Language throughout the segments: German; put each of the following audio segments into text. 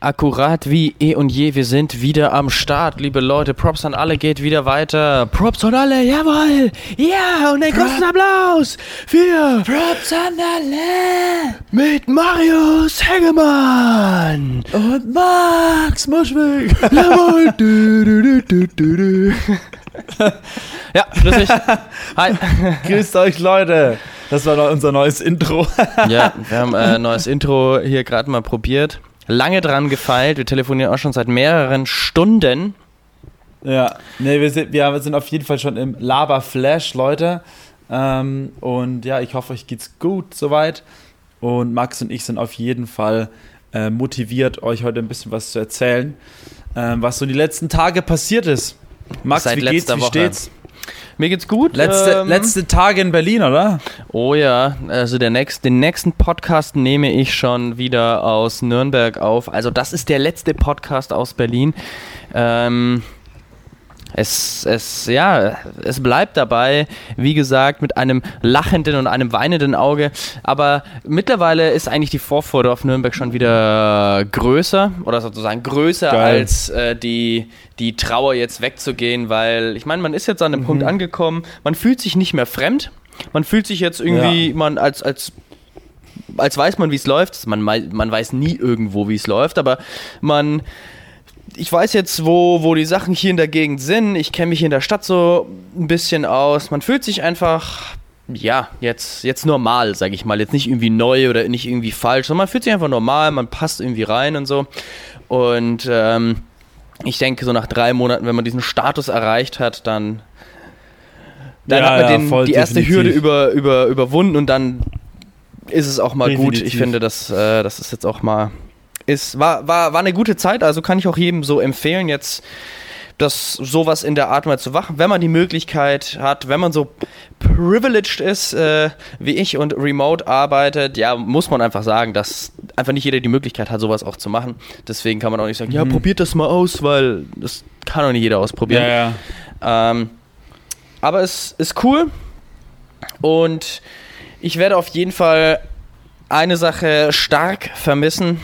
akkurat wie eh und je. Wir sind wieder am Start, liebe Leute. Props an alle, geht wieder weiter. Props an alle, jawohl. Ja, und einen großen Applaus für Props an alle mit Marius Hengemann. und Max Muschwig. Jawohl. Du, du, du, du, du. ja, grüß dich. Hi. Grüßt euch, Leute. Das war unser neues Intro. Ja, wir haben ein äh, neues Intro hier gerade mal probiert. Lange dran gefeilt. Wir telefonieren auch schon seit mehreren Stunden. ja, nee, wir sind, wir sind auf jeden Fall schon im Laber-Flash, Leute. Ähm, und ja, ich hoffe, euch geht's gut soweit. Und Max und ich sind auf jeden Fall äh, motiviert, euch heute ein bisschen was zu erzählen, ähm, was so die letzten Tage passiert ist. Max, Seit wie geht's? Wie Woche. steht's? Mir geht's gut. Letzte, ähm, letzte Tage in Berlin, oder? Oh ja, also der nächst, den nächsten Podcast nehme ich schon wieder aus Nürnberg auf. Also das ist der letzte Podcast aus Berlin. Ähm, es, es, ja, es bleibt dabei, wie gesagt, mit einem lachenden und einem weinenden Auge. Aber mittlerweile ist eigentlich die Vorfreude auf Nürnberg schon wieder größer oder sozusagen größer Geil. als äh, die, die Trauer jetzt wegzugehen, weil ich meine, man ist jetzt an einem Punkt angekommen, man fühlt sich nicht mehr fremd. Man fühlt sich jetzt irgendwie, Ja. man als, als als weiß man, wie es läuft. Man, man weiß nie irgendwo, wie es läuft, aber man. Ich weiß jetzt, wo, wo die Sachen hier in der Gegend sind. Ich kenne mich hier in der Stadt so ein bisschen aus. Man fühlt sich einfach, ja, jetzt, jetzt normal, sage ich mal. Jetzt nicht irgendwie neu oder nicht irgendwie falsch, sondern man fühlt sich einfach normal, man passt irgendwie rein und so. Und ähm, ich denke, so nach drei Monaten, wenn man diesen Status erreicht hat, dann, dann Ja, hat man ja, den, die erste definitiv. Hürde über, über, überwunden und dann ist es auch mal gut. Ich Definitiv. finde, dass äh, das ist jetzt auch mal ist war war war eine gute Zeit. Also kann ich auch jedem so empfehlen jetzt das sowas in der Art mal zu machen, wenn man die Möglichkeit hat, wenn man so privileged ist äh, wie ich und remote arbeitet, ja, muss man einfach sagen, dass einfach nicht jeder die Möglichkeit hat, sowas auch zu machen. Deswegen kann man auch nicht sagen, ja, probiert das mal aus, weil das kann auch nicht jeder ausprobieren. Ja, ja. Ähm, aber es ist cool und ich werde auf jeden Fall eine Sache stark vermissen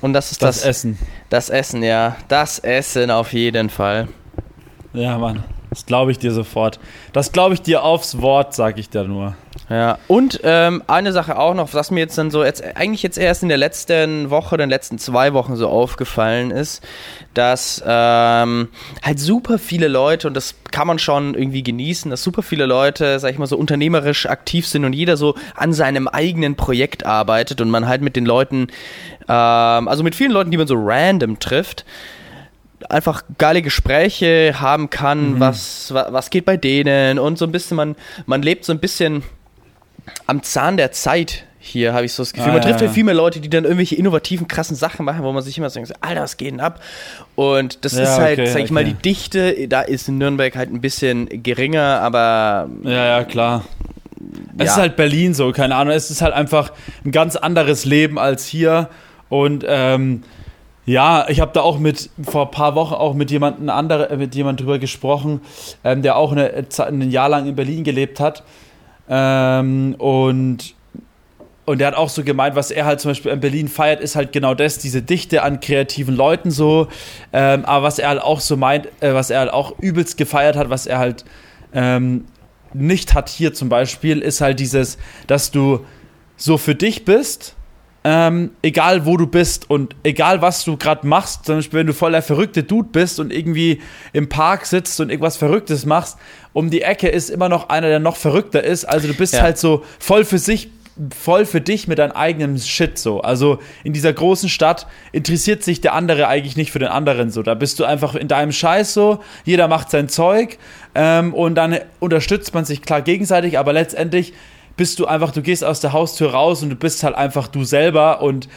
und das ist Das, das, Essen. das Essen, ja. Das Essen auf jeden Fall. Ja, Mann. Das glaube ich dir sofort. Das glaube ich dir aufs Wort, sag ich dir nur. Ja, und ähm, eine Sache auch noch, was mir jetzt dann so jetzt eigentlich jetzt erst in der letzten Woche, den letzten zwei Wochen so aufgefallen ist, dass ähm, halt super viele Leute, und das kann man schon irgendwie genießen, dass super viele Leute, sag ich mal, so unternehmerisch aktiv sind und jeder so an seinem eigenen Projekt arbeitet und man halt mit den Leuten, ähm, also mit vielen Leuten, die man so random trifft, einfach geile Gespräche haben kann, was, wa- was geht bei denen und so ein bisschen, man, man lebt so ein bisschen am Zahn der Zeit hier, habe ich so das Gefühl. Ah, man trifft ja ja. viel mehr Leute, die dann irgendwelche innovativen, krassen Sachen machen, wo man sich immer so denkt, Alter, was geht denn ab? Und das Ja, ist halt, okay, sag ich mal, okay. die Dichte, da ist in Nürnberg halt ein bisschen geringer, aber Ja, ja, klar. Es ist halt Berlin so, keine Ahnung. Es ist halt einfach ein ganz anderes Leben als hier. Und ähm, ja, ich habe da auch mit vor ein paar Wochen auch mit jemandem andere, äh, mit jemand drüber gesprochen, ähm, der auch eine, Zeit- ein Jahr lang in Berlin gelebt hat. Ähm, und und der hat auch so gemeint, was er halt zum Beispiel in Berlin feiert, ist halt genau das, diese Dichte an kreativen Leuten so. Ähm, aber was er halt auch so meint, äh, was er halt auch übelst gefeiert hat, was er halt ähm, nicht hat hier zum Beispiel, ist halt dieses, dass du so für dich bist, ähm, egal wo du bist und egal was du gerade machst, zum Beispiel wenn du voll der verrückte Dude bist und irgendwie im Park sitzt und irgendwas Verrücktes machst, um die Ecke ist immer noch einer, der noch verrückter ist. Also du bist Ja. halt so voll für sich, voll für dich mit deinem eigenen Shit so. Also in dieser großen Stadt interessiert sich der andere eigentlich nicht für den anderen so. Da bist du einfach in deinem Scheiß so, jeder macht sein Zeug ähm, und dann unterstützt man sich klar gegenseitig, aber letztendlich bist du einfach, du gehst aus der Haustür raus und du bist halt einfach du selber und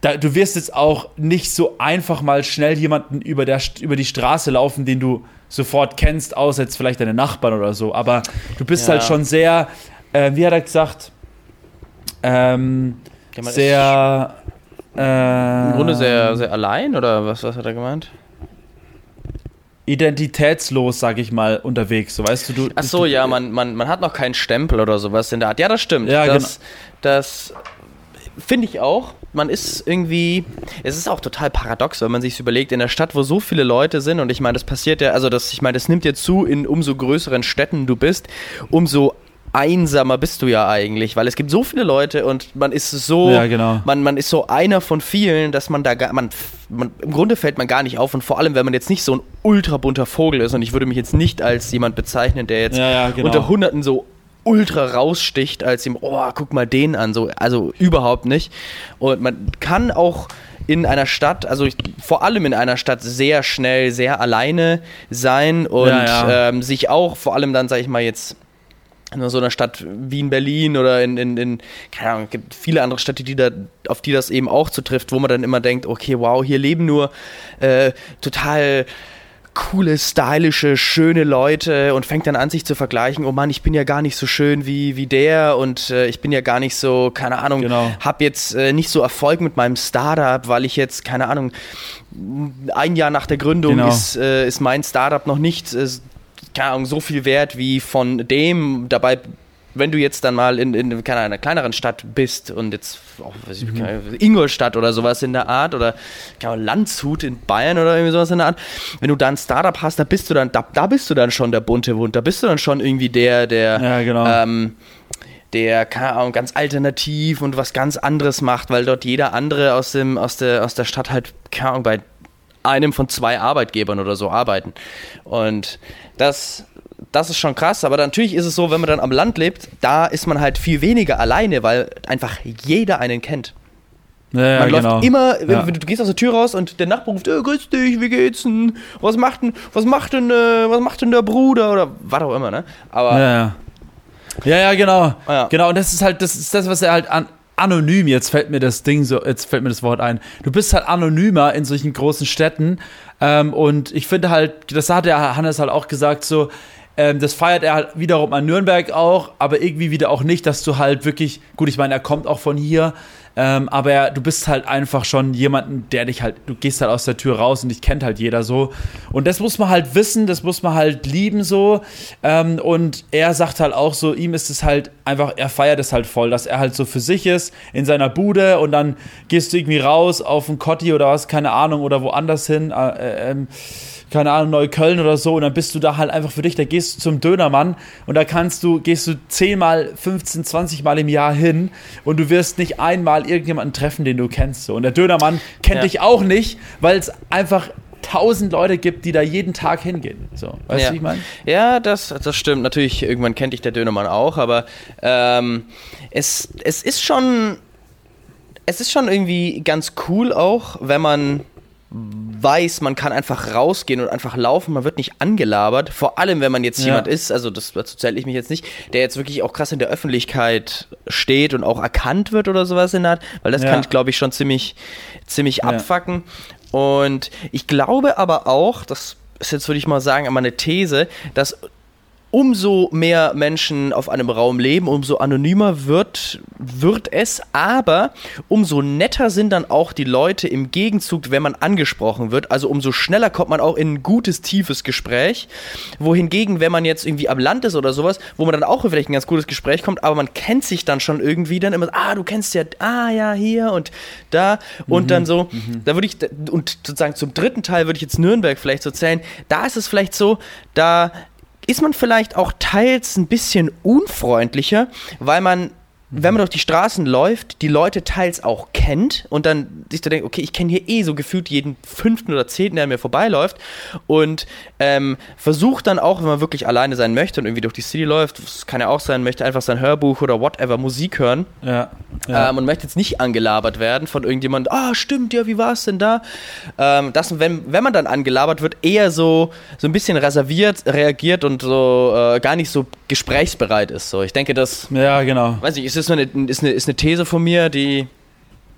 da, du wirst jetzt auch nicht so einfach mal schnell jemanden über, der, über die Straße laufen, den du sofort kennst, außer jetzt vielleicht deine Nachbarn oder so. Aber du bist Ja. halt schon sehr, äh, wie hat er gesagt, ähm, Ja, sehr. Äh, im Grunde sehr, sehr allein oder was, was hat er gemeint? Identitätslos, sag ich mal, unterwegs. So weißt du, du. Ach so, du, ja, man, man, man hat noch keinen Stempel oder sowas in der Art. Ja, das stimmt. Ja, das das finde ich auch. man ist irgendwie, es ist auch total paradox, wenn man sich überlegt, in der Stadt, wo so viele Leute sind, und ich meine, das passiert ja, also das, ich meine, das nimmt ja zu, in umso größeren Städten du bist, umso einsamer bist du ja eigentlich, weil es gibt so viele Leute und man ist so, ja, genau. man, man ist so einer von vielen, dass man da gar, man, man, im Grunde fällt man gar nicht auf und vor allem, wenn man jetzt nicht so ein ultra bunter Vogel ist und ich würde mich jetzt nicht als jemand bezeichnen, der jetzt Ja, ja, genau. unter Hunderten so ultra raussticht, als ihm, oh, guck mal den an, so, also überhaupt nicht. Und man kann auch in einer Stadt, also ich, vor allem in einer Stadt, sehr schnell, sehr alleine sein und. Ähm, sich auch, vor allem dann, sag ich mal, jetzt in so einer Stadt wie in Berlin oder in, in, in keine Ahnung, es gibt viele andere Städte, die da, auf die das eben auch zutrifft, wo man dann immer denkt, okay, wow, hier leben nur äh, total coole, stylische, schöne Leute und fängt dann an, sich zu vergleichen, oh Mann, ich bin ja gar nicht so schön wie, wie der und äh, ich bin ja gar nicht so, keine Ahnung, Genau. hab jetzt äh, nicht so Erfolg mit meinem Startup, weil ich jetzt, keine Ahnung, ein Jahr nach der Gründung Genau. ist, äh, ist mein Startup noch nicht äh, keine Ahnung, so viel wert wie von dem. Dabei, wenn du jetzt dann mal in, in keine einer kleineren Stadt bist und jetzt weiß ich, Ahnung, Ingolstadt oder sowas in der Art oder Ahnung, Landshut in Bayern oder irgendwie sowas in der Art, wenn du da ein Startup hast, da bist du dann, da, da bist du dann schon der bunte Hund, da bist du dann schon irgendwie der, der Ja, genau. ähm, der, keine Ahnung, ganz alternativ und was ganz anderes macht, weil dort jeder andere aus, dem, aus, der, aus der Stadt halt, keine Ahnung, bei einem von zwei Arbeitgebern oder so arbeiten. Und das, das ist schon krass, aber natürlich ist es so, wenn man dann am Land lebt, da ist man halt viel weniger alleine, weil einfach jeder einen kennt. Ja, ja, Man genau. läuft immer, wenn, Ja. du, gehst aus der Tür raus und der Nachbar ruft, äh, grüß dich, wie geht's denn? Was macht denn, was macht denn, äh, was macht denn der Bruder? Oder was auch immer, ne? Aber Ja, ja. Ja, ja, genau. Ja. Genau, und das ist halt, das ist das, was er halt an, anonym, jetzt fällt mir das Ding so, jetzt fällt mir das Wort ein. Du bist halt anonymer in solchen großen Städten. Ähm, und ich finde halt, das hat der Hannes halt auch gesagt, so, ähm, das feiert er halt wiederum an Nürnberg auch, aber irgendwie wieder auch nicht, dass du halt wirklich, gut, ich meine, er kommt auch von hier, ähm, aber er, du bist halt einfach schon jemanden, der dich halt, du gehst halt aus der Tür raus und dich kennt halt jeder so. Und das muss man halt wissen, das muss man halt lieben so. Ähm, und er sagt halt auch so, ihm ist es halt einfach, er feiert es halt voll, dass er halt so für sich ist, in seiner Bude und dann gehst du irgendwie raus auf einen Kotti oder was, keine Ahnung, oder woanders hin. Äh, äh, ähm, keine Ahnung, Neukölln oder so, und dann bist du da halt einfach für dich, da gehst du zum Dönermann und da kannst du, gehst du 10 mal, 15, 20 Mal im Jahr hin und du wirst nicht einmal irgendjemanden treffen, den du kennst. So. Und der Dönermann kennt Ja. dich auch nicht, weil es einfach tausend Leute gibt, die da jeden Tag hingehen. So, weißt ja. du, wie ich meine? Ja, das, das stimmt. Natürlich, irgendwann kennt dich der Dönermann auch, aber ähm, es, es ist schon. Es ist schon irgendwie ganz cool auch, wenn man weiß, man kann einfach rausgehen und einfach laufen, man wird nicht angelabert. Vor allem, wenn man jetzt Ja. jemand ist, also das dazu zähle ich mich jetzt nicht, der jetzt wirklich auch krass in der Öffentlichkeit steht und auch erkannt wird oder sowas in der Art, weil das Ja. kann, glaube ich, schon ziemlich, ziemlich Ja. abfacken. Und ich glaube aber auch, das ist jetzt, würde ich mal sagen, einmal eine These, dass umso mehr Menschen auf einem Raum leben, umso anonymer wird, wird es, aber umso netter sind dann auch die Leute im Gegenzug, wenn man angesprochen wird. Also umso schneller kommt man auch in ein gutes, tiefes Gespräch. Wohingegen, wenn man jetzt irgendwie am Land ist oder sowas, wo man dann auch vielleicht ein ganz gutes Gespräch kommt, aber man kennt sich dann schon irgendwie dann immer, ah, du kennst ja, ah, ja, hier und da und dann so, da würde ich, und sozusagen zum dritten Teil würde ich jetzt Nürnberg vielleicht so zählen, da ist es vielleicht so, da ist man vielleicht auch teils ein bisschen unfreundlicher, weil man, wenn man durch die Straßen läuft, die Leute teils auch kennt und dann sich da denkt, okay, ich kenne hier eh so gefühlt jeden fünften oder zehnten, der mir vorbeiläuft und ähm, versucht dann auch, wenn man wirklich alleine sein möchte und irgendwie durch die City läuft, das kann ja auch sein, möchte einfach sein Hörbuch oder whatever Musik hören, Ja. ja. ähm, und möchte jetzt nicht angelabert werden von irgendjemand, ah, stimmt, ja, wie war es denn da? Ähm, das, wenn, wenn man dann angelabert wird, eher so, so ein bisschen reserviert reagiert und so äh, gar nicht so gesprächsbereit ist. So, ich denke, das, ja, genau. weiß ich, ist, nur eine, ist, eine, ist eine These von mir, die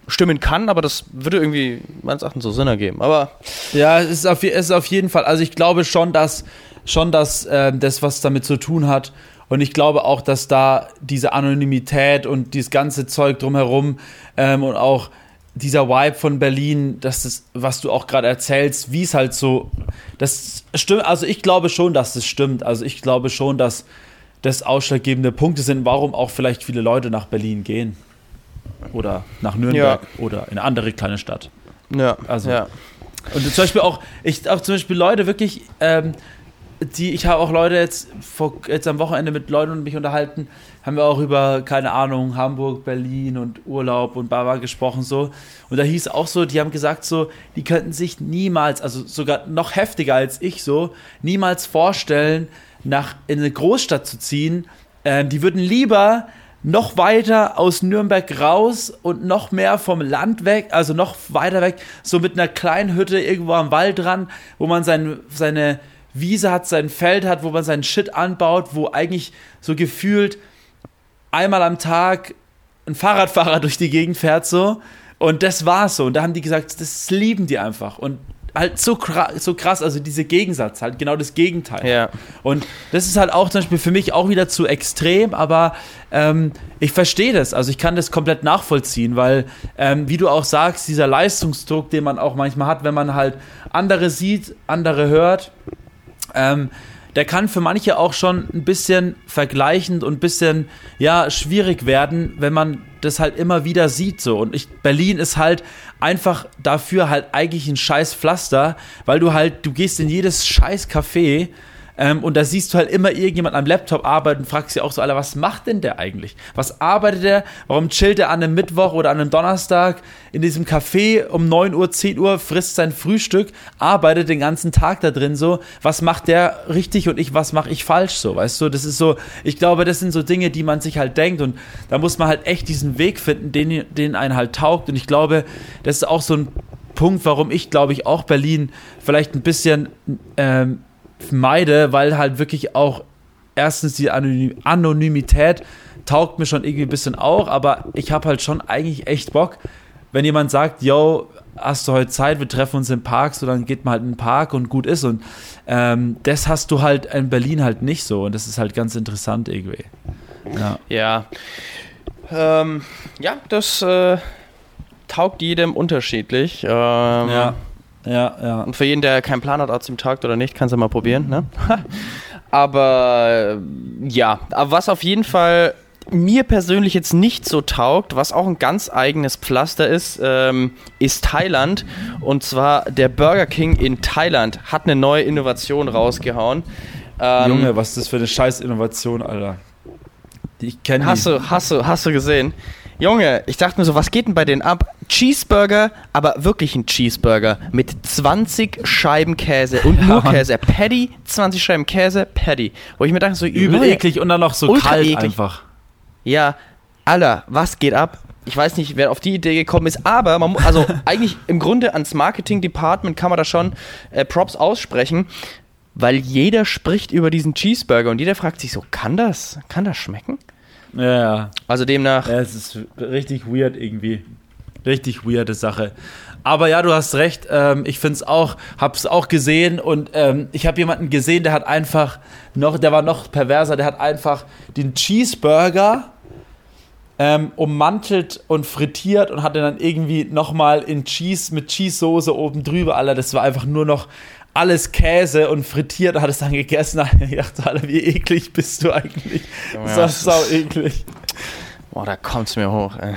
stimmen kann, aber das würde irgendwie meines Erachtens so Sinn ergeben. Aber Ja, es ist auf, es ist auf jeden Fall. Also ich glaube schon, dass schon, dass äh, das was damit zu tun hat. Und ich glaube auch, dass da diese Anonymität und dieses ganze Zeug drumherum ähm, und auch dieser Vibe von Berlin, dass das, was du auch gerade erzählst, wie es halt so, das stimmt. Also ich glaube schon, dass das stimmt. Also ich glaube schon, dass das ausschlaggebende Punkte sind, warum auch vielleicht viele Leute nach Berlin gehen. oder nach Nürnberg oder in eine andere kleine Stadt. Ja, Also- ja. Und zum Beispiel auch, ich auch zum Beispiel Leute wirklich, ähm, die, ich habe auch Leute jetzt vor, jetzt am Wochenende mit Leuten und mich unterhalten, haben wir auch über, keine Ahnung, Hamburg, Berlin und Urlaub und Baba gesprochen so. Und da hieß auch so, die haben gesagt so, die könnten sich niemals, also sogar noch heftiger als ich so, niemals vorstellen, nach in eine Großstadt zu ziehen. Ähm, die würden lieber noch weiter aus Nürnberg raus und noch mehr vom Land weg, also noch weiter weg, so mit einer kleinen Hütte irgendwo am Wald dran, wo man sein, seine Wiese hat, sein Feld hat, wo man seinen Shit anbaut, wo eigentlich so gefühlt einmal am Tag ein Fahrradfahrer durch die Gegend fährt so und das war's so und da haben die gesagt, das lieben die einfach und halt so, so krass, also dieser Gegensatz, halt genau das Gegenteil. Ja. Und das ist halt auch zum Beispiel für mich auch wieder zu extrem, aber ähm, ich verstehe das. Also ich kann das komplett nachvollziehen, weil, ähm, wie du auch sagst, dieser Leistungsdruck, den man auch manchmal hat, wenn man halt andere sieht, andere hört, ähm, der kann für manche auch schon ein bisschen vergleichend und ein bisschen, ja, schwierig werden, wenn man das halt immer wieder sieht so. Und ich, Berlin ist halt einfach dafür halt eigentlich ein scheiß Pflaster, weil du halt, du gehst in jedes scheiß Café ähm, und da siehst du halt immer irgendjemand am Laptop arbeiten und fragst dich auch so, Alter, was macht denn der eigentlich? Was arbeitet der? Warum chillt er an einem Mittwoch oder an einem Donnerstag in diesem Café um 9 Uhr, 10 Uhr, frisst sein Frühstück, arbeitet den ganzen Tag da drin so? Was macht der richtig und ich, was mache ich falsch so? Weißt du, das ist so, ich glaube, das sind so Dinge, die man sich halt denkt und da muss man halt echt diesen Weg finden, den, den einen halt taugt und ich glaube, das ist auch so ein Punkt, warum ich, glaube ich, auch Berlin vielleicht ein bisschen ähm, meide, weil halt wirklich auch erstens die Anonym Anonymität taugt mir schon irgendwie ein bisschen auch, aber ich habe halt schon eigentlich echt Bock, wenn jemand sagt, yo, hast du heute Zeit, wir treffen uns im Park, so dann geht man halt in den Park und gut ist und ähm, das hast du halt in Berlin halt nicht so und das ist halt ganz interessant irgendwie. Ja. Ja. Ähm, ja, das äh, taugt jedem unterschiedlich. Ähm, Ja, ja, ja. Und für jeden, der keinen Plan hat, ob es ihm taugt oder nicht, kann es ja mal probieren. Ne? aber äh, ja, aber was auf jeden Fall mir persönlich jetzt nicht so taugt, was auch ein ganz eigenes Pflaster ist, ähm, ist Thailand. Und zwar der Burger King in Thailand hat eine neue Innovation rausgehauen. Ähm, Junge, was ist das für eine scheiß Innovation, Alter. Die Ich kenne Hast du, hast du, hast du gesehen? Junge, ich dachte mir so, was geht denn bei denen ab? Cheeseburger, aber wirklich ein Cheeseburger mit 20 Scheiben Käse und nur Mann. Käse. Patty, 20 Scheiben Käse, Patty. Wo ich mir dachte, so Übel eklig und dann noch so kalt eklig. einfach. Ja, Alter, was geht ab? Ich weiß nicht, wer auf die Idee gekommen ist, aber man, also eigentlich im Grunde ans Marketing-Department kann man da schon äh, Props aussprechen, weil jeder spricht über diesen Cheeseburger und jeder fragt sich so, kann das, kann das schmecken? Ja, ja. Also demnach, Ja, es ist richtig weird irgendwie. Richtig weirde Sache. Aber ja, du hast recht. Ähm, ich finde es auch, hab's auch gesehen und ähm, ich habe jemanden gesehen, der hat einfach noch, der war noch perverser, der hat einfach den Cheeseburger ähm, ummantelt und frittiert und hatte dann irgendwie nochmal in Cheese mit Cheese-Soße oben drüber, Alter. Das war einfach nur noch alles Käse und frittiert, hat es dann gegessen. Ich dachte, Alter, wie eklig bist du eigentlich? Junge, Das das sau ist- eklig. boah, da kommt's mir hoch, ey.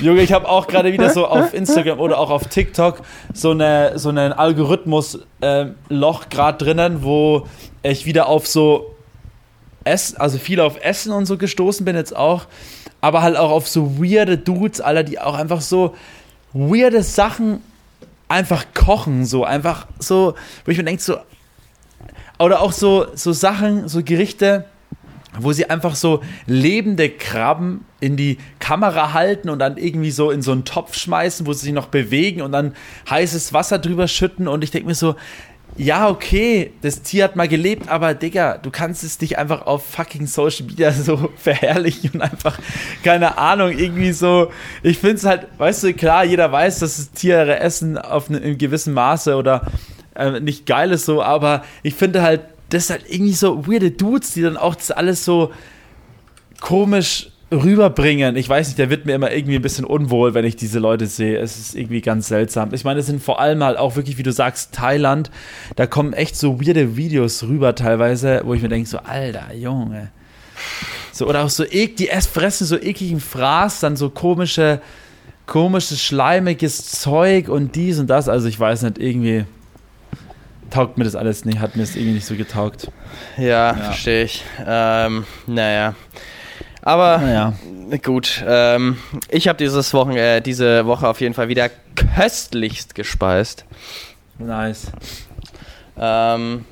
Junge, ich habe auch gerade wieder so auf Instagram oder auch auf TikTok so eine so einen Algorithmus-Loch gerade drinnen, wo ich wieder auf so Essen, also viel auf Essen und so gestoßen bin jetzt auch, aber halt auch auf so weirde Dudes, Alter, die auch einfach so weirde Sachen einfach kochen, so einfach so, wo ich mir denke so, oder auch so, so Sachen, so Gerichte, wo sie einfach so lebende Krabben in die Kamera halten und dann irgendwie so in so einen Topf schmeißen, wo sie sich noch bewegen und dann heißes Wasser drüber schütten. Und ich denke mir so, ja, okay, das Tier hat mal gelebt, aber Digga, du kannst es nicht einfach auf fucking Social Media so verherrlichen und einfach, keine Ahnung, irgendwie so, ich finde es halt, weißt du, klar, jeder weiß, dass das Tiere essen auf einem in gewissem Maße oder äh, nicht geil ist so, aber ich finde halt, das ist halt irgendwie so weirde Dudes, die dann auch das alles so komisch rüberbringen. Ich weiß nicht, der wird mir immer irgendwie ein bisschen unwohl, wenn ich diese Leute sehe. Es ist irgendwie ganz seltsam. Ich meine, es sind vor allem halt auch wirklich, wie du sagst, Thailand. Da kommen echt so weirde Videos rüber teilweise, wo ich mir denke, so, alter Junge. So, oder auch so, ek, die fressen so ekligen Fraß, dann so komische, komisches, schleimiges Zeug und dies und das. Also ich weiß nicht, irgendwie taugt mir das alles nicht, hat mir das irgendwie nicht so getaugt. Ja, ja. verstehe ich. Ähm, naja. Aber naja. gut, ähm, ich habe dieses Wochen, äh, diese Woche auf jeden Fall wieder köstlichst gespeist. Nice. Ähm,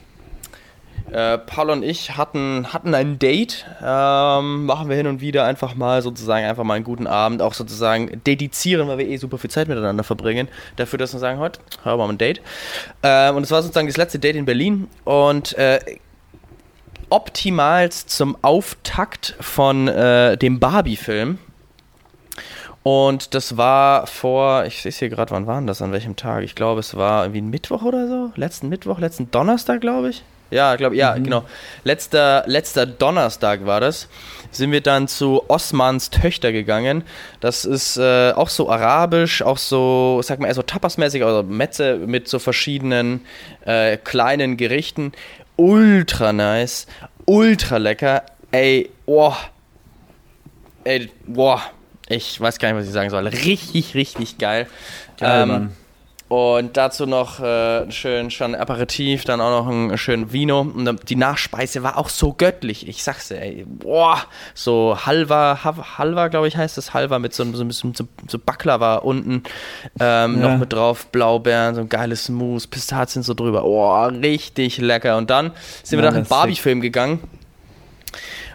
äh, Paul und ich hatten, hatten ein Date. Ähm, machen wir hin und wieder einfach mal sozusagen einfach mal einen guten Abend, auch sozusagen dedizieren, weil wir eh super viel Zeit miteinander verbringen. Dafür, dass wir sagen, heute haben wir mal ein Date. Ähm, und es war sozusagen das letzte Date in Berlin und äh, optimal zum Auftakt von äh, dem Barbie-Film. Und das war vor, ich sehe es hier gerade, wann war das, an welchem Tag? Ich glaube, es war irgendwie ein Mittwoch oder so. Letzten Mittwoch, letzten Donnerstag, glaube ich. Ja, glaube ja, mhm. genau. Letzter, letzter Donnerstag war das. Sind wir dann zu Osmans Töchter gegangen. Das ist äh, auch so arabisch, auch so, sag mal, eher so tapasmäßig, also Metze mit so verschiedenen äh, kleinen Gerichten. Ultra nice, ultra lecker. Ey, boah. Ey, boah. Ich weiß gar nicht, was ich sagen soll. Richtig, richtig geil. Geil, ähm. Und dazu noch äh, schön schon Aperitif, dann auch noch ein schön Vino. Und die Nachspeise war auch so göttlich. Ich sag's dir, ey, boah, so Halva, Halva, glaube ich, heißt das. Halva mit so, so ein bisschen so, so Baklava unten ähm, ja. noch mit drauf, Blaubeeren, so ein geiles Mousse, Pistazien so drüber. Boah, richtig lecker. Und dann sind ja, wir nach dem Barbie-Film gegangen.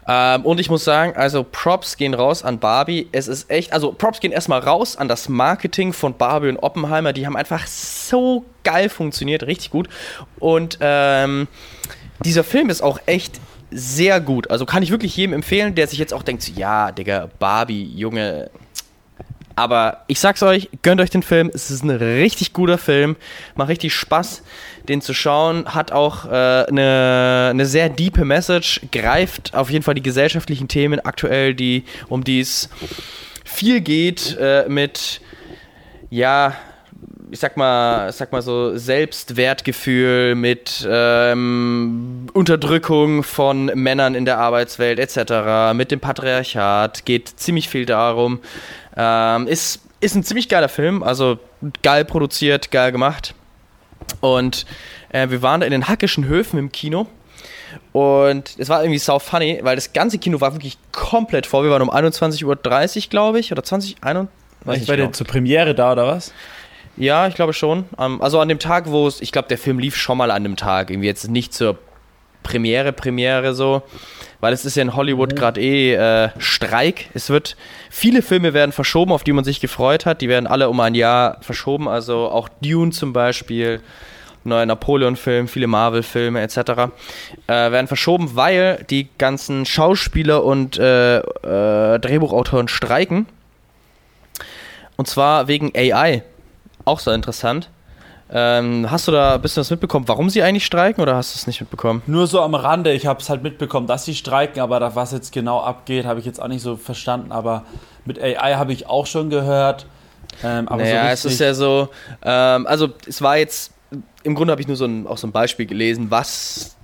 Ähm, und ich muss sagen, also Props gehen raus an Barbie. Es ist echt, also Props gehen erstmal raus an das Marketing von Barbie und Oppenheimer. Die haben einfach so geil funktioniert, richtig gut. Und ähm, dieser Film ist auch echt sehr gut. Also kann ich wirklich jedem empfehlen, der sich jetzt auch denkt, ja, Digga, Barbie, Junge, aber ich sag's euch, gönnt euch den Film. Es ist ein richtig guter Film. Macht richtig Spaß, den zu schauen. Hat auch äh, eine, eine sehr diepe Message. Greift auf jeden Fall die gesellschaftlichen Themen aktuell, die, um die es viel geht, äh, mit, ja, ich sag mal, sag mal so Selbstwertgefühl, mit ähm, Unterdrückung von Männern in der Arbeitswelt etc., mit dem Patriarchat, geht ziemlich viel darum. Ähm, ist, ist ein ziemlich geiler Film, also geil produziert, geil gemacht. Und äh, wir waren da in den Hackischen Höfen im Kino. Und es war irgendwie sau funny, weil das ganze Kino war wirklich komplett voll. Wir waren um 21.30 Uhr, glaube ich, oder 20, 21, weiß ich war genau. zur Premiere da, oder was? Ja, ich glaube schon. Um, also an dem Tag, wo es, ich glaube, der Film lief schon mal an dem Tag, irgendwie jetzt nicht zur Premiere, Premiere so weil es ist ja in Hollywood gerade eh äh, Streik. Es wird, viele Filme werden verschoben, auf die man sich gefreut hat. Die werden alle um ein Jahr verschoben. Also auch Dune zum Beispiel, neuer Napoleon-Film, viele Marvel-Filme etc. Äh, werden verschoben, weil die ganzen Schauspieler und äh, äh, Drehbuchautoren streiken. Und zwar wegen AI. Auch so interessant. Ähm, hast du da ein bisschen was mitbekommen, warum sie eigentlich streiken oder hast du es nicht mitbekommen? Nur so am Rande, ich habe es halt mitbekommen, dass sie streiken, aber da, was jetzt genau abgeht, habe ich jetzt auch nicht so verstanden. Aber mit AI habe ich auch schon gehört. Ähm, naja, so es ist ja so, ähm, also es war jetzt, im Grunde habe ich nur so ein, auch so ein Beispiel gelesen, was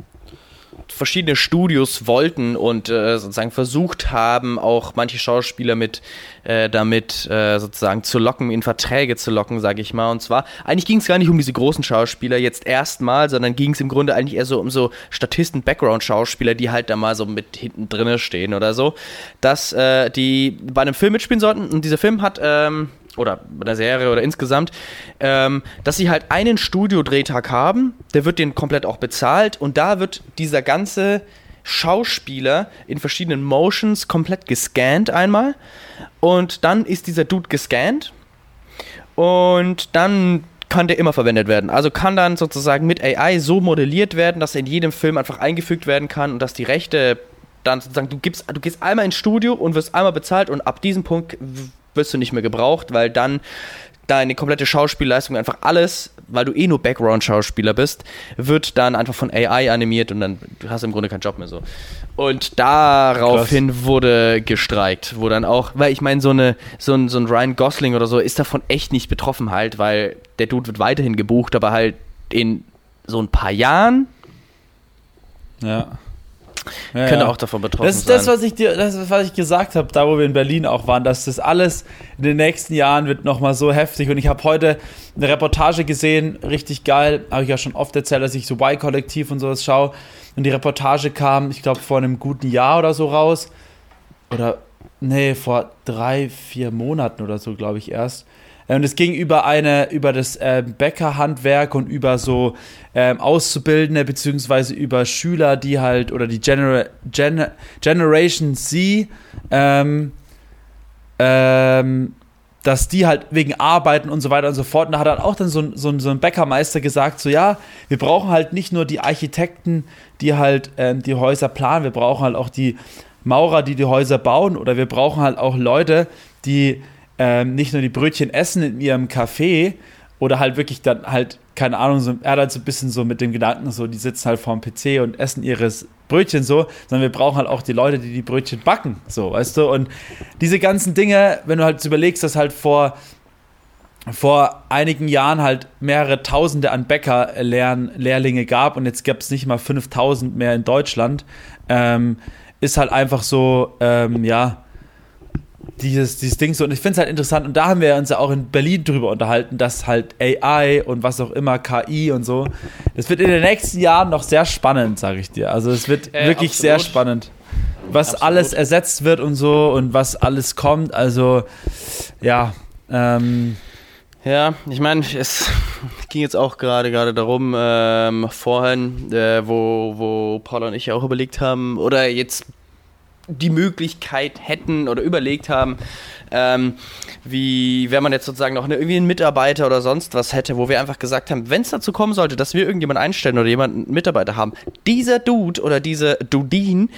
verschiedene Studios wollten und äh, sozusagen versucht haben, auch manche Schauspieler mit äh, damit äh, sozusagen zu locken, in Verträge zu locken, sage ich mal. Und zwar, eigentlich ging es gar nicht um diese großen Schauspieler jetzt erstmal, sondern ging es im Grunde eigentlich eher so um so Statisten-Background-Schauspieler, die halt da mal so mit hinten drinne stehen oder so, dass äh, die bei einem Film mitspielen sollten. Und dieser Film hat ähm, oder bei der Serie oder insgesamt, ähm, dass sie halt einen Studiodrehtag haben, der wird den komplett auch bezahlt und da wird dieser ganze Schauspieler in verschiedenen Motions komplett gescannt einmal und dann ist dieser Dude gescannt und dann kann der immer verwendet werden. Also kann dann sozusagen mit AI so modelliert werden, dass er in jedem Film einfach eingefügt werden kann und dass die Rechte dann sozusagen, du gibst, du gehst einmal ins Studio und wirst einmal bezahlt und ab diesem Punkt wirst du nicht mehr gebraucht, weil dann deine komplette Schauspielleistung einfach alles, weil du eh nur Background-Schauspieler bist, wird dann einfach von AI animiert und dann hast du im Grunde keinen Job mehr so. Und daraufhin Krass. wurde gestreikt, wo dann auch, weil ich meine, so, eine, so, ein, so ein Ryan Gosling oder so ist davon echt nicht betroffen halt, weil der Dude wird weiterhin gebucht, aber halt in so ein paar Jahren ja ja, könnte ja. auch davon betroffen das ist sein. Das, was ich dir, das was ich gesagt habe, da wo wir in Berlin auch waren, dass das alles in den nächsten Jahren wird nochmal so heftig. Und ich habe heute eine Reportage gesehen, richtig geil, habe ich ja schon oft erzählt, dass ich so Y-Kollektiv und sowas schaue. Und die Reportage kam, ich glaube, vor einem guten Jahr oder so raus. Oder, nee, vor drei, vier Monaten oder so, glaube ich, erst. Äh, und es ging über eine, über das äh, Bäckerhandwerk und über so ähm, Auszubildende, beziehungsweise über Schüler, die halt, oder die Genera Gen Generation Z, ähm, ähm, dass die halt wegen Arbeiten und so weiter und so fort. Und da hat dann auch dann so, so, so ein Bäckermeister gesagt, so ja, wir brauchen halt nicht nur die Architekten, die halt ähm, die Häuser planen, wir brauchen halt auch die Maurer, die die Häuser bauen oder wir brauchen halt auch Leute, die ähm, nicht nur die Brötchen essen in ihrem Café oder halt wirklich dann halt, keine Ahnung, so, er hat so ein bisschen so mit dem Gedanken so, die sitzen halt vorm PC und essen ihres Brötchen so, sondern wir brauchen halt auch die Leute, die die Brötchen backen, so, weißt du? Und diese ganzen Dinge, wenn du halt überlegst, dass halt vor vor einigen Jahren halt mehrere Tausende an Bäckerlehrlinge gab und jetzt gab es nicht mal 5000 mehr in Deutschland, ähm, ist halt einfach so, ähm, ja, dieses, dieses Ding so. Und ich finde es halt interessant, und da haben wir uns ja auch in Berlin drüber unterhalten, dass halt AI und was auch immer, KI und so, das wird in den nächsten Jahren noch sehr spannend, sage ich dir. Also es wird äh, wirklich absolut. sehr spannend. Was absolut. alles ersetzt wird und so und was alles kommt. Also, ja. Ähm, ja, ich meine, es ging jetzt auch gerade gerade darum, ähm, vorhin, äh, wo, wo Paula und ich auch überlegt haben, oder jetzt die Möglichkeit hätten oder überlegt haben, ähm, wie wenn man jetzt sozusagen noch eine, irgendwie einen Mitarbeiter oder sonst was hätte, wo wir einfach gesagt haben, wenn es dazu kommen sollte, dass wir irgendjemanden einstellen oder jemanden einen Mitarbeiter haben, dieser Dude oder diese Dudin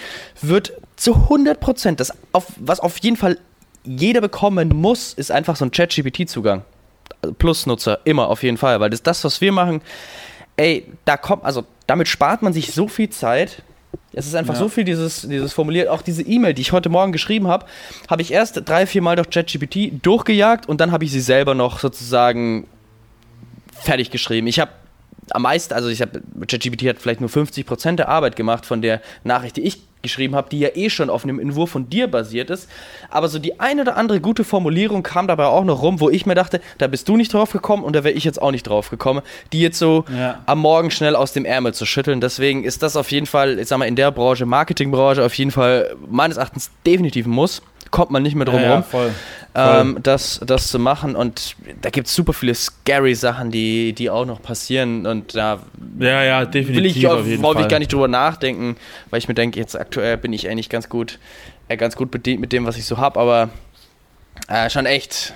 wird zu 100 Prozent, auf, was auf jeden Fall jeder bekommen muss, ist einfach so ein Chat-GPT-Zugang. Plus-Nutzer, immer auf jeden Fall, weil das, das, was wir machen, ey, da kommt, also damit spart man sich so viel Zeit, es ist einfach ja. so viel dieses, dieses formuliert. Auch diese E-Mail, die ich heute Morgen geschrieben habe, habe ich erst drei, vier Mal durch ChatGPT durchgejagt und dann habe ich sie selber noch sozusagen fertig geschrieben. Ich habe am meisten, also ich habe, ChatGPT hat vielleicht nur 50% der Arbeit gemacht von der Nachricht, die ich geschrieben habe, die ja eh schon auf einem Entwurf von dir basiert ist. Aber so die eine oder andere gute Formulierung kam dabei auch noch rum, wo ich mir dachte, da bist du nicht drauf gekommen und da wäre ich jetzt auch nicht drauf gekommen, die jetzt so ja. am Morgen schnell aus dem Ärmel zu schütteln. Deswegen ist das auf jeden Fall, ich sag mal, in der Branche, Marketingbranche, auf jeden Fall meines Erachtens definitiv ein Muss kommt man nicht mehr drum ja, rum, voll. Ähm, das, das zu machen. Und da gibt es super viele scary Sachen, die, die auch noch passieren. Und da ja, ja, definitiv, will ich, auf, auf ich gar nicht drüber nachdenken, weil ich mir denke, jetzt aktuell bin ich eigentlich ganz gut, äh, ganz gut bedient mit dem, was ich so habe, aber äh, schon echt.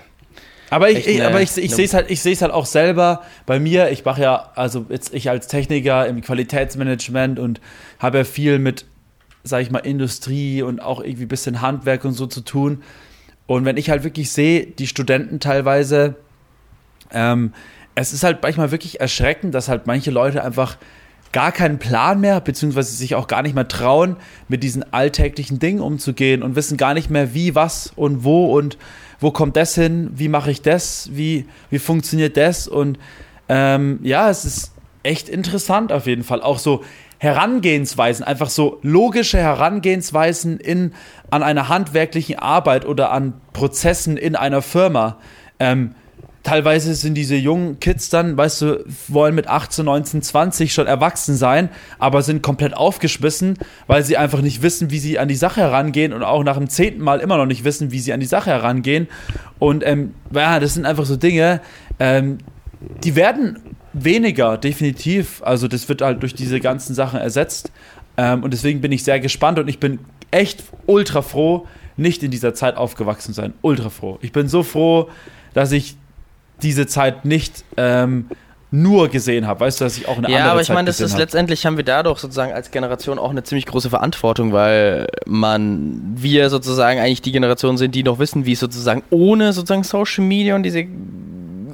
Aber ich, ich, aber ich, ich sehe es halt, ich sehe es halt auch selber bei mir. Ich mache ja, also jetzt ich als Techniker im Qualitätsmanagement und habe ja viel mit sage ich mal, Industrie und auch irgendwie ein bisschen Handwerk und so zu tun. Und wenn ich halt wirklich sehe, die Studenten teilweise, ähm, es ist halt manchmal wirklich erschreckend, dass halt manche Leute einfach gar keinen Plan mehr, beziehungsweise sich auch gar nicht mehr trauen, mit diesen alltäglichen Dingen umzugehen und wissen gar nicht mehr, wie, was und wo und wo kommt das hin, wie mache ich das, wie, wie funktioniert das und ähm, ja, es ist echt interessant auf jeden Fall. Auch so Herangehensweisen, einfach so logische Herangehensweisen in, an einer handwerklichen Arbeit oder an Prozessen in einer Firma. Ähm, teilweise sind diese jungen Kids dann, weißt du, wollen mit 18, 19, 20 schon erwachsen sein, aber sind komplett aufgeschmissen, weil sie einfach nicht wissen, wie sie an die Sache herangehen und auch nach dem zehnten Mal immer noch nicht wissen, wie sie an die Sache herangehen. Und ähm, ja, das sind einfach so Dinge, ähm, die werden weniger, definitiv. Also das wird halt durch diese ganzen Sachen ersetzt. Ähm, und deswegen bin ich sehr gespannt und ich bin echt ultra froh, nicht in dieser Zeit aufgewachsen zu sein. Ultra froh. Ich bin so froh, dass ich diese Zeit nicht ähm, nur gesehen habe. Weißt du, dass ich auch eine ja, andere Zeit Ja, aber ich meine, das ist letztendlich haben wir dadurch sozusagen als Generation auch eine ziemlich große Verantwortung, weil man, wir sozusagen eigentlich die Generation sind, die noch wissen, wie es sozusagen ohne sozusagen Social Media und diese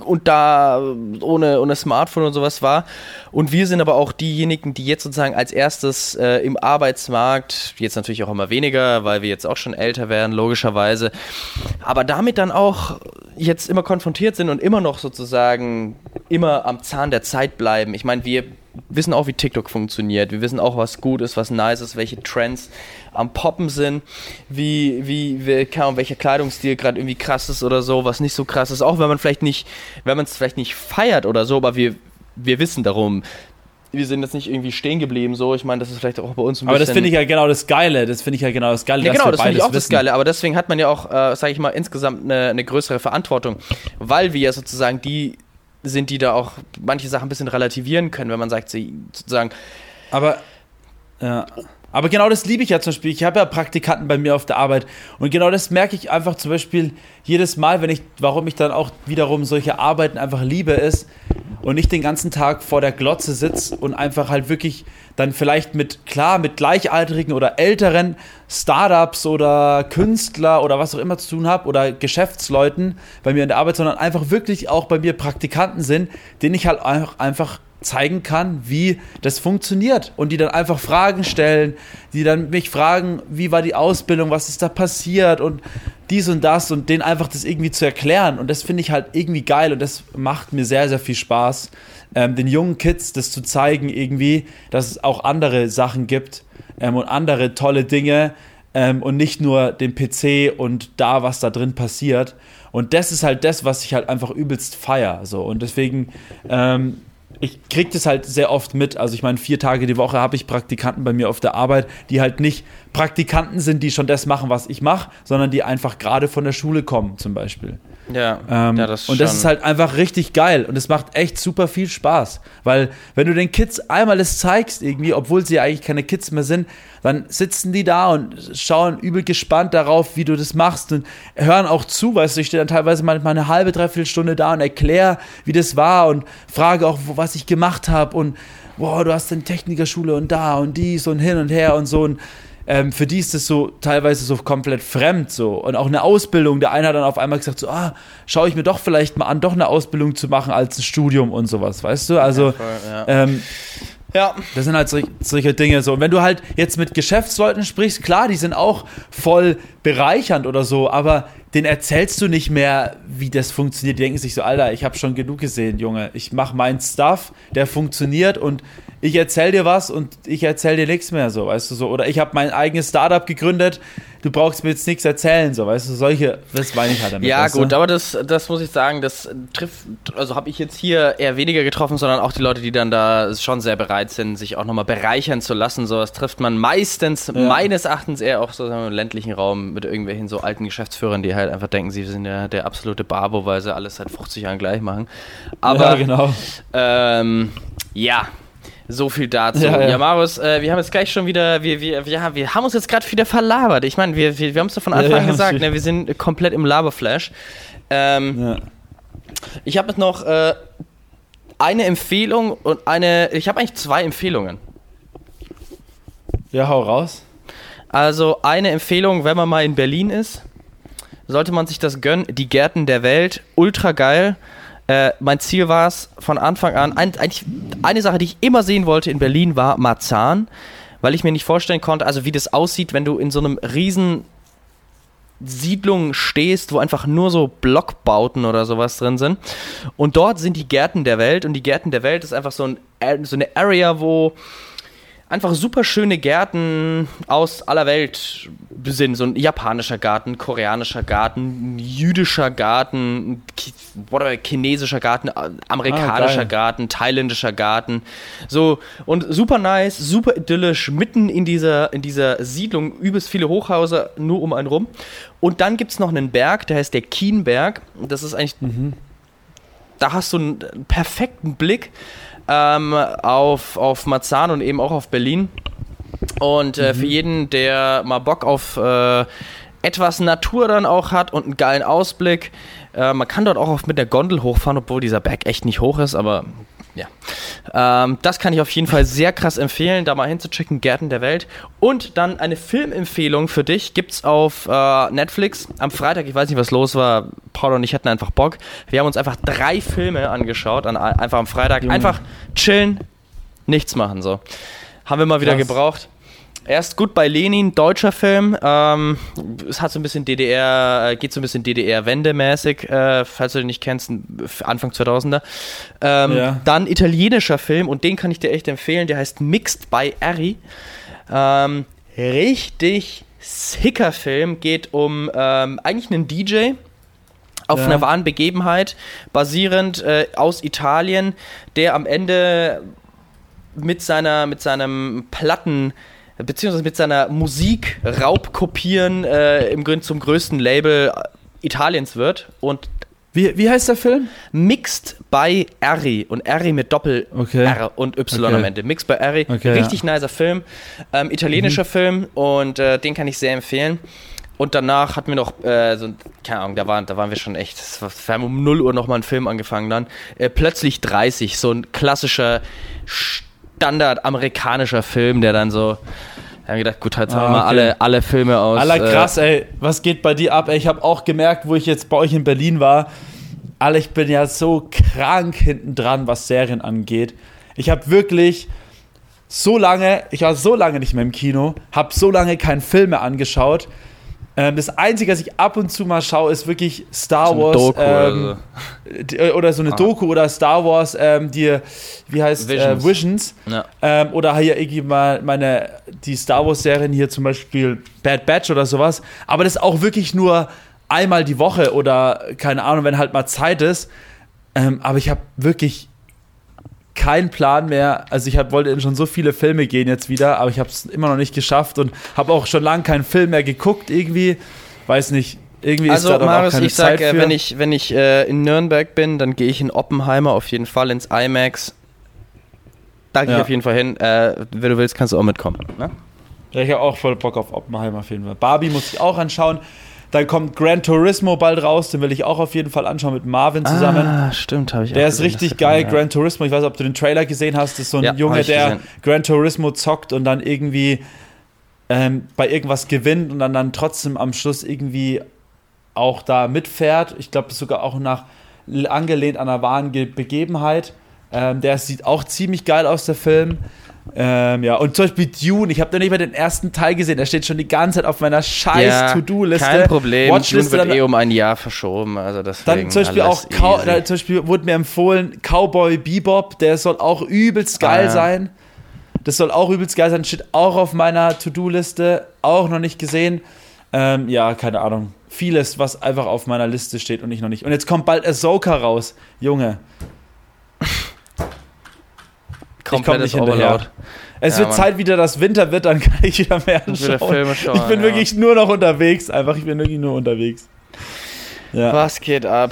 und da ohne, ohne Smartphone und sowas war. Und wir sind aber auch diejenigen, die jetzt sozusagen als erstes äh, im Arbeitsmarkt, jetzt natürlich auch immer weniger, weil wir jetzt auch schon älter werden, logischerweise, aber damit dann auch jetzt immer konfrontiert sind und immer noch sozusagen immer am Zahn der Zeit bleiben. Ich meine, wir wissen auch, wie TikTok funktioniert. Wir wissen auch, was gut ist, was nice ist, welche Trends am Poppen sind, wie, wie, wie welcher Kleidungsstil gerade irgendwie krass ist oder so, was nicht so krass ist. Auch wenn man vielleicht nicht, wenn man es vielleicht nicht feiert oder so, aber wir, wir wissen darum, wir sind jetzt nicht irgendwie stehen geblieben, so. Ich meine, das ist vielleicht auch bei uns ein aber bisschen. Aber das finde ich ja genau das Geile. Das finde ich ja genau das Geile. Ja, genau, das finde ich auch wissen. das Geile. Aber deswegen hat man ja auch, äh, sage ich mal, insgesamt eine, eine größere Verantwortung, weil wir ja sozusagen die sind, die da auch manche Sachen ein bisschen relativieren können, wenn man sagt, sie sozusagen. Aber. Ja. Aber genau das liebe ich ja zum Beispiel. Ich habe ja Praktikanten bei mir auf der Arbeit und genau das merke ich einfach zum Beispiel jedes Mal, wenn ich, warum ich dann auch wiederum solche Arbeiten einfach liebe, ist und nicht den ganzen Tag vor der Glotze sitze und einfach halt wirklich dann vielleicht mit, klar, mit Gleichaltrigen oder älteren Startups oder Künstler oder was auch immer zu tun habe oder Geschäftsleuten bei mir in der Arbeit, sondern einfach wirklich auch bei mir Praktikanten sind, denen ich halt einfach zeigen kann, wie das funktioniert und die dann einfach Fragen stellen, die dann mich fragen, wie war die Ausbildung, was ist da passiert und dies und das und denen einfach das irgendwie zu erklären und das finde ich halt irgendwie geil und das macht mir sehr, sehr viel Spaß, ähm, den jungen Kids das zu zeigen irgendwie, dass es auch andere Sachen gibt ähm, und andere tolle Dinge ähm, und nicht nur den PC und da, was da drin passiert. Und das ist halt das, was ich halt einfach übelst feier. So. Und deswegen ähm, ich kriege das halt sehr oft mit. Also ich meine, vier Tage die Woche habe ich Praktikanten bei mir auf der Arbeit, die halt nicht Praktikanten sind, die schon das machen, was ich mache, sondern die einfach gerade von der Schule kommen zum Beispiel. Ja, ähm, ja das Und das ist halt einfach richtig geil und es macht echt super viel Spaß, weil wenn du den Kids einmal das zeigst irgendwie, obwohl sie eigentlich keine Kids mehr sind, dann sitzen die da und schauen übel gespannt darauf, wie du das machst und hören auch zu, weißt du, ich stehe dann teilweise mal eine halbe, dreiviertel Stunde da und erkläre, wie das war und frage auch, was ich gemacht habe und boah, du hast eine Technikerschule und da und dies und hin und her und so und ähm, für die ist das so teilweise so komplett fremd so. Und auch eine Ausbildung. Der eine hat dann auf einmal gesagt, so, ah, schaue ich mir doch vielleicht mal an, doch eine Ausbildung zu machen als ein Studium und sowas, weißt du? Also, ja, voll, ja. Ähm, ja. Das sind halt solche, solche Dinge so. Und wenn du halt jetzt mit Geschäftsleuten sprichst, klar, die sind auch voll bereichernd oder so, aber den erzählst du nicht mehr, wie das funktioniert. Die denken sich so, Alter, ich habe schon genug gesehen, Junge. Ich mache meinen Stuff, der funktioniert und ich erzähl dir was und ich erzähl dir nichts mehr, so, weißt du so. Oder ich habe mein eigenes Startup gegründet, du brauchst mir jetzt nichts erzählen, so, weißt du, solche, das meine ich halt damit. Ja, gut, du? aber das, das muss ich sagen, das trifft, also habe ich jetzt hier eher weniger getroffen, sondern auch die Leute, die dann da schon sehr bereit sind, sich auch nochmal bereichern zu lassen, so, das trifft man meistens, ja. meines Erachtens eher auch so im ländlichen Raum mit irgendwelchen so alten Geschäftsführern, die halt einfach denken, sie sind ja der absolute Barbo, weil sie alles seit 50 Jahren gleich machen. Aber, ja, genau. Ähm, ja, so viel dazu. Ja, ja. ja Marius, äh, wir haben jetzt gleich schon wieder, wir, wir, wir, wir haben uns jetzt gerade wieder verlabert. Ich meine, wir, wir, wir haben es ja von Anfang an ja, gesagt, ne, wir sind komplett im Laberflash. Ähm, Ich habe jetzt noch äh, eine Empfehlung und eine, ich habe eigentlich zwei Empfehlungen. Ja, hau raus. Also eine Empfehlung, wenn man mal in Berlin ist, sollte man sich das gönnen. Die Gärten der Welt, ultra geil. Äh, mein Ziel war es von Anfang an, ein, eigentlich eine Sache, die ich immer sehen wollte in Berlin, war Marzahn, weil ich mir nicht vorstellen konnte, also wie das aussieht, wenn du in so einem riesen Siedlung stehst, wo einfach nur so Blockbauten oder sowas drin sind. Und dort sind die Gärten der Welt und die Gärten der Welt ist einfach so, ein, so eine Area, wo einfach super schöne Gärten aus aller Welt sind. So ein japanischer Garten, koreanischer Garten, jüdischer Garten, chinesischer Garten, amerikanischer ah, Garten, thailändischer Garten. So, und super nice, super idyllisch, mitten in dieser, in dieser Siedlung, übelst viele Hochhäuser nur um einen rum. Und dann gibt es noch einen Berg, der heißt der Kienberg. Das ist eigentlich, mhm. da hast du einen perfekten Blick ähm, auf, auf Marzahn und eben auch auf Berlin. Und äh, mhm. für jeden, der mal Bock auf äh, etwas Natur dann auch hat und einen geilen Ausblick, äh, man kann dort auch mit der Gondel hochfahren, obwohl dieser Berg echt nicht hoch ist, aber ja. Ähm, das kann ich auf jeden Fall sehr krass empfehlen, da mal hinzuchecken, Gärten der Welt. Und dann eine Filmempfehlung für dich gibt's auf äh, Netflix. Am Freitag, ich weiß nicht, was los war, Paul und ich hatten einfach Bock. Wir haben uns einfach drei Filme angeschaut, an, einfach am Freitag. Junge. Einfach chillen, nichts machen so. Haben wir mal wieder Krass. gebraucht. Erst gut bei Lenin, deutscher Film. Ähm, es hat so ein bisschen DDR, äh, geht so ein bisschen DDR-Wendemäßig, äh, falls du den nicht kennst, Anfang 2000er. Ähm, ja. Dann italienischer Film und den kann ich dir echt empfehlen. Der heißt Mixed by Ari. Ähm, richtig sicker Film. Geht um ähm, eigentlich einen DJ auf ja. einer wahren Begebenheit, basierend äh, aus Italien, der am Ende mit seiner mit seinem Platten beziehungsweise mit seiner Musik Raubkopieren äh, im Grunde zum größten Label Italiens wird und wie, wie heißt der Film? Mixed by Ari und Ari mit Doppel okay. R und Y okay. am Ende. Mixed by Ari. Okay, Richtig ja. nicer Film. Ähm, italienischer mhm. Film und äh, den kann ich sehr empfehlen. Und danach hatten wir noch, äh, so, keine Ahnung, da waren, da waren wir schon echt, war, wir haben um 0 Uhr nochmal einen Film angefangen dann. Äh, plötzlich 30, so ein klassischer Standard amerikanischer Film, der dann so, wir haben gedacht, gut, jetzt ah, haben wir okay. alle, alle Filme aus. Aller äh, krass, äh, ey, was geht bei dir ab? Ey, ich habe auch gemerkt, wo ich jetzt bei euch in Berlin war, alle, ich bin ja so krank hinten dran, was Serien angeht. Ich habe wirklich so lange, ich war so lange nicht mehr im Kino, habe so lange keinen Film mehr angeschaut. Ähm, das Einzige, was ich ab und zu mal schaue, ist wirklich Star so Wars. Doku ähm, oder, so. oder, so. eine ah. Doku oder Star Wars, ähm, die, wie heißt Visions. Äh, Visions. Ja. Ähm, oder hier irgendwie mal meine, die Star Wars-Serien hier zum Beispiel Bad Batch oder sowas. Aber das auch wirklich nur einmal die Woche oder keine Ahnung, wenn halt mal Zeit ist. Ähm, aber ich habe wirklich keinen Plan mehr. Also ich hab, wollte in schon so viele Filme gehen jetzt wieder, aber ich habe es immer noch nicht geschafft und habe auch schon lange keinen Film mehr geguckt irgendwie. Weiß nicht. Irgendwie also, ist da Marius, auch keine ich sag, Zeit äh, für. wenn ich, wenn ich äh, in Nürnberg bin, dann gehe ich in Oppenheimer auf jeden Fall ins IMAX. Da gehe ja. ich auf jeden Fall hin. Äh, wenn du willst, kannst du auch mitkommen. Ne? Ja, ich habe auch voll Bock auf Oppenheimer auf jeden Fall. Barbie muss ich auch anschauen. Dann kommt Gran Turismo bald raus, den will ich auch auf jeden Fall anschauen mit Marvin zusammen. Ah, stimmt, habe ich Der ist richtig geil. Gran Turismo. Ich weiß, ob du den Trailer gesehen hast. Das ist so ein ja, Junge, der gesehen. Gran Turismo zockt und dann irgendwie ähm, bei irgendwas gewinnt und dann, dann trotzdem am Schluss irgendwie auch da mitfährt. Ich glaube, sogar auch nach angelehnt an einer wahren Begebenheit. Ähm, der sieht auch ziemlich geil aus, der Film. Ähm, ja, und zum Beispiel Dune, ich habe noch nicht mal den ersten Teil gesehen, der steht schon die ganze Zeit auf meiner scheiß ja, To-Do-Liste. Kein Problem, Watchliste Dune wird eh um ein Jahr verschoben, also Dann zum Beispiel auch, da, zum Beispiel wurde mir empfohlen, Cowboy Bebop, der soll auch übelst geil ah, ja. sein. Das soll auch übelst geil sein, steht auch auf meiner To-Do-Liste, auch noch nicht gesehen. Ähm, ja, keine Ahnung. Vieles, was einfach auf meiner Liste steht und ich noch nicht. Und jetzt kommt bald Ahsoka raus. Junge, Komplett ich komme nicht hinterher. Es ja, wird Mann. Zeit wieder, dass Winter wird, dann kann ich wieder mehr anschauen. Filme schauen, ich bin ja. wirklich nur noch unterwegs, einfach, ich bin wirklich nur unterwegs. Ja. Was geht ab?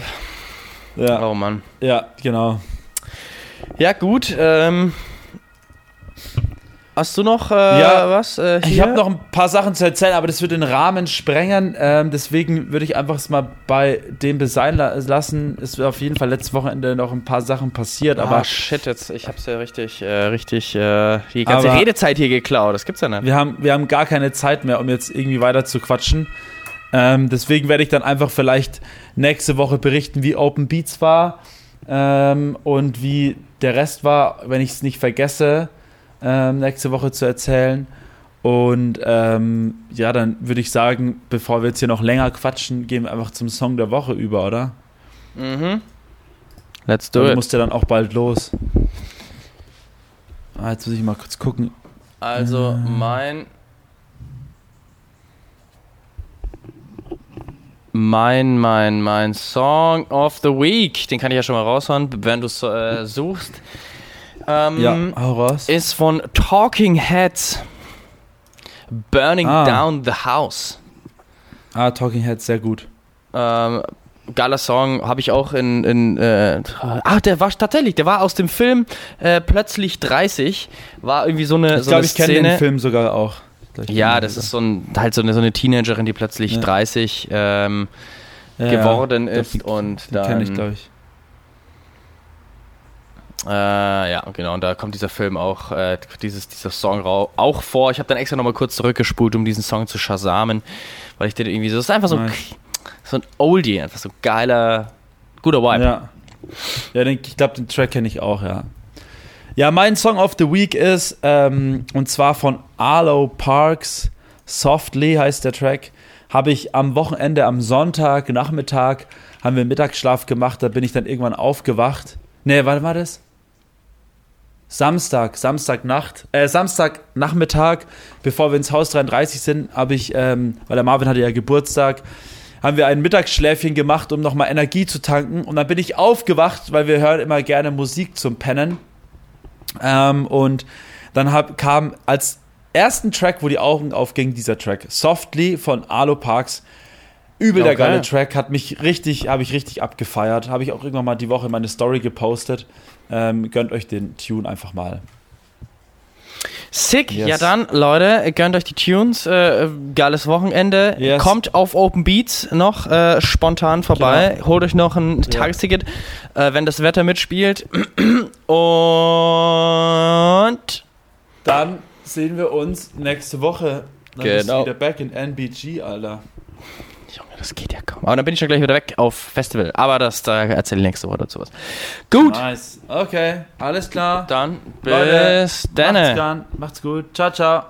Ja. Oh Mann. Ja, genau. Ja, gut. Ähm, Hast du noch äh, ja, was? Äh, ich habe noch ein paar Sachen zu erzählen, aber das wird den Rahmen sprengen. Ähm, deswegen würde ich einfach es mal bei dem sein lassen. Es wird auf jeden Fall letztes Wochenende noch ein paar Sachen passiert. Ah, aber shit, jetzt ich habe es ja richtig, äh, richtig äh, die ganze Redezeit hier geklaut. Das gibt's ja nicht. Wir haben, wir haben gar keine Zeit mehr, um jetzt irgendwie weiter zu quatschen. Ähm, deswegen werde ich dann einfach vielleicht nächste Woche berichten, wie Open Beats war ähm, und wie der Rest war, wenn ich es nicht vergesse ähm, nächste Woche zu erzählen. Und ähm, ja, dann würde ich sagen, bevor wir jetzt hier noch länger quatschen, gehen wir einfach zum Song der Woche über, oder? Mhm. Let's do dann it. Muss der dann auch bald los. Ah, jetzt muss ich mal kurz gucken. Also äh. mein mein mein mein Song of the Week, den kann ich ja schon mal raushauen, wenn du es äh, suchst. Ähm, ja, hau raus. Ist von Talking Heads. Burning ah. Down the House. Ah, Talking Heads, sehr gut. Ähm, geiler Song, habe ich auch in. in äh, ach, der war tatsächlich, der war aus dem Film äh, Plötzlich 30. War irgendwie so eine. Ich so glaube, ich kenne den Film sogar auch. Ja, das ist so ein, halt so eine, so eine Teenagerin, die plötzlich ja. 30 ähm, ja, geworden ja. ist. und dann. Kenne ich, glaube ich. Äh, ja, genau, und da kommt dieser Film auch, äh, dieses, dieser Song auch vor. Ich habe dann extra nochmal kurz zurückgespult, um diesen Song zu shazamen, weil ich den irgendwie so, das ist einfach so, nice. so ein Oldie, einfach so geiler, guter Vibe. Ja, ja den, ich glaube, den Track kenne ich auch, ja. Ja, mein Song of the Week ist, ähm, und zwar von Arlo Parks, Softly heißt der Track, habe ich am Wochenende, am Sonntag, Nachmittag, haben wir Mittagsschlaf gemacht, da bin ich dann irgendwann aufgewacht. Nee, wann war das? Samstag, Samstagnacht, äh, Samstagnachmittag, bevor wir ins Haus 33 sind, habe ich, ähm, weil der Marvin hatte ja Geburtstag, haben wir ein Mittagsschläfchen gemacht, um nochmal Energie zu tanken. Und dann bin ich aufgewacht, weil wir hören immer gerne Musik zum Pennen. Ähm, und dann hab, kam als ersten Track, wo die Augen aufgingen, dieser Track. Softly von Arlo Parks. Übel der Okay. geile Track, hat mich richtig, habe ich richtig abgefeiert. Habe ich auch irgendwann mal die Woche in meine Story gepostet. Ähm, gönnt euch den Tune einfach mal. Sick. Yes. Ja dann, Leute, gönnt euch die Tunes. Äh, geiles Wochenende. Yes. Kommt auf Open Beats noch äh, spontan vorbei. Holt euch noch ein Tagesticket, äh, wenn das Wetter mitspielt. Und Dann sehen wir uns nächste Woche. Dann Genau. wieder back in NBG, Alter. Das geht ja kaum. Aber dann bin ich schon gleich wieder weg auf Festival. Aber das da erzähle ich nächste Woche dazu was. Gut, Nice. Okay, alles klar. dann Leute, bis dann. Macht's, gern. Macht's gut. Ciao, ciao.